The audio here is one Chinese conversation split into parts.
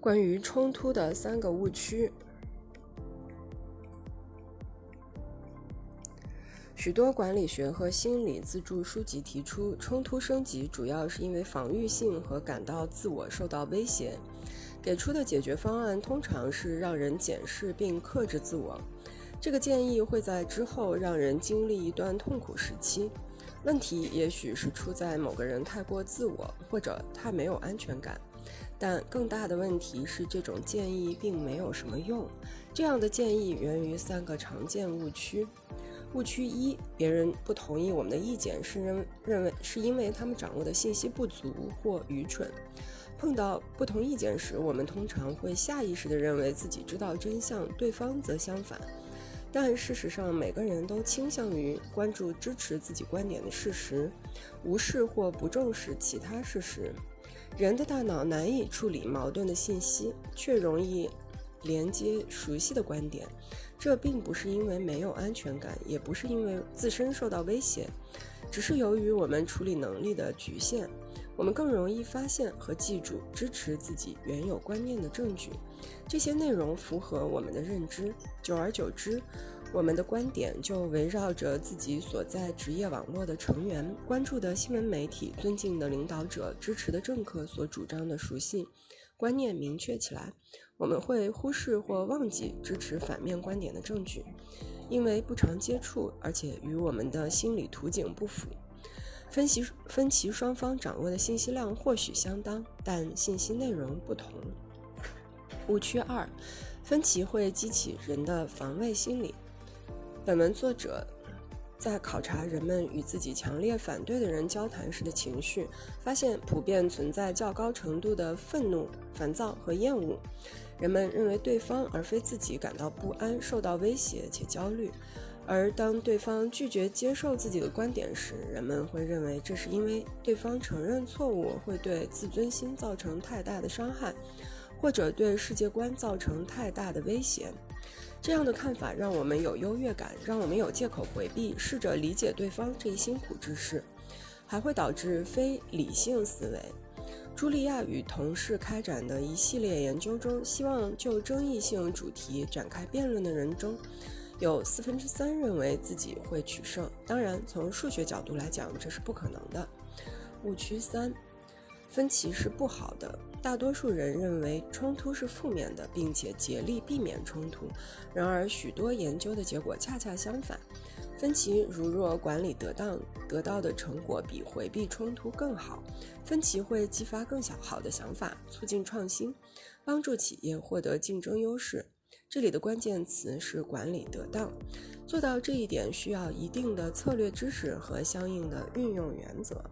关于冲突的三个误区。许多管理学和心理自助书籍提出，冲突升级主要是因为防御性和感到自我受到威胁。给出的解决方案通常是让人检视并克制自我。这个建议会在之后让人经历一段痛苦时期。问题也许是出在某个人太过自我，或者太没有安全感。但更大的问题是，这种建议并没有什么用。这样的建议源于三个常见误区。误区一：别人不同意我们的意见，是认认为是因为他们掌握的信息不足或愚蠢。碰到不同意见时，我们通常会下意识地认为自己知道真相，对方则相反。但事实上，每个人都倾向于关注支持自己观点的事实，无视或不重视其他事实。人的大脑难以处理矛盾的信息，却容易。连接熟悉的观点，这并不是因为没有安全感，也不是因为自身受到威胁，只是由于我们处理能力的局限。我们更容易发现和记住支持自己原有观念的证据，这些内容符合我们的认知。久而久之，我们的观点就围绕着自己所在职业网络的成员、关注的新闻媒体、尊敬的领导者、支持的政客所主张的属性观念明确起来。我们会忽视或忘记支持反面观点的证据，因为不常接触，而且与我们的心理图景不符。分析分歧双方掌握的信息量或许相当，但信息内容不同。误区二：分歧会激起人的防卫心理。本文作者。在考察人们与自己强烈反对的人交谈时的情绪，发现普遍存在较高程度的愤怒、烦躁和厌恶。人们认为对方而非自己感到不安、受到威胁且焦虑，而当对方拒绝接受自己的观点时，人们会认为这是因为对方承认错误会对自尊心造成太大的伤害，或者对世界观造成太大的威胁。这样的看法让我们有优越感，让我们有借口回避试着理解对方这一辛苦之事，还会导致非理性思维。茱莉亚与同事开展的一系列研究中，希望就争议性主题展开辩论的人中，有四分之三认为自己会取胜。当然，从数学角度来讲，这是不可能的。误区三。分歧是不好的，大多数人认为冲突是负面的，并且竭力避免冲突。然而，许多研究的结果恰恰相反。分歧如若管理得当，得到的成果比回避冲突更好。分歧会激发更小好的想法，促进创新，帮助企业获得竞争优势。这里的关键词是管理得当。做到这一点需要一定的策略知识和相应的运用原则。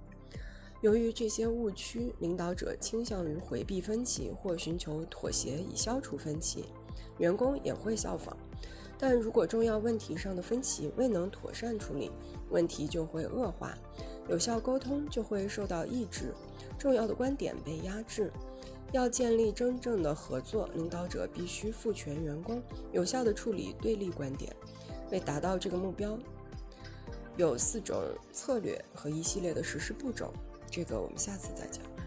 由于这些误区，领导者倾向于回避分歧或寻求妥协以消除分歧，员工也会效仿。但如果重要问题上的分歧未能妥善处理，问题就会恶化，有效沟通就会受到抑制，重要的观点被压制。要建立真正的合作，领导者必须赋权员工有效地处理对立观点。为达到这个目标，有四种策略和一系列的实施步骤。这个我们下次再讲。